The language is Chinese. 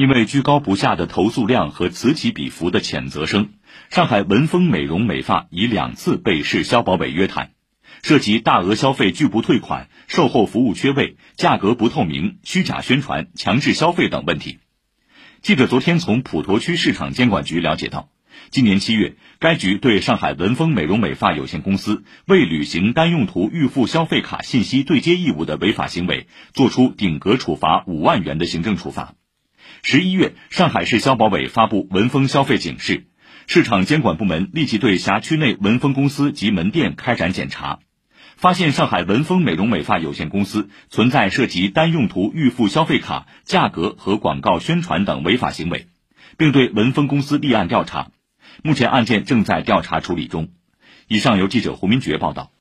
因为居高不下的投诉量和此起彼伏的谴责声，上海文峰美容美发已两次被市消保委约谈，涉及大额消费拒不退款、售后服务缺位、价格不透明、虚假宣传、强制消费等问题。记者昨天从普陀区市场监管局了解到，今年七月，该局对上海文峰美容美发有限公司未履行单用途预付消费卡信息对接义务的违法行为，作出顶格处罚五万元的行政处罚。十一月，上海市消保委发布文峰消费警示，市场监管部门立即对辖区内文峰公司及门店开展检查，发现上海文峰美容美发有限公司存在涉及单用途预付消费卡价格和广告宣传等违法行为，并对文峰公司立案调查，目前案件正在调查处理中。以上由记者胡明珏报道。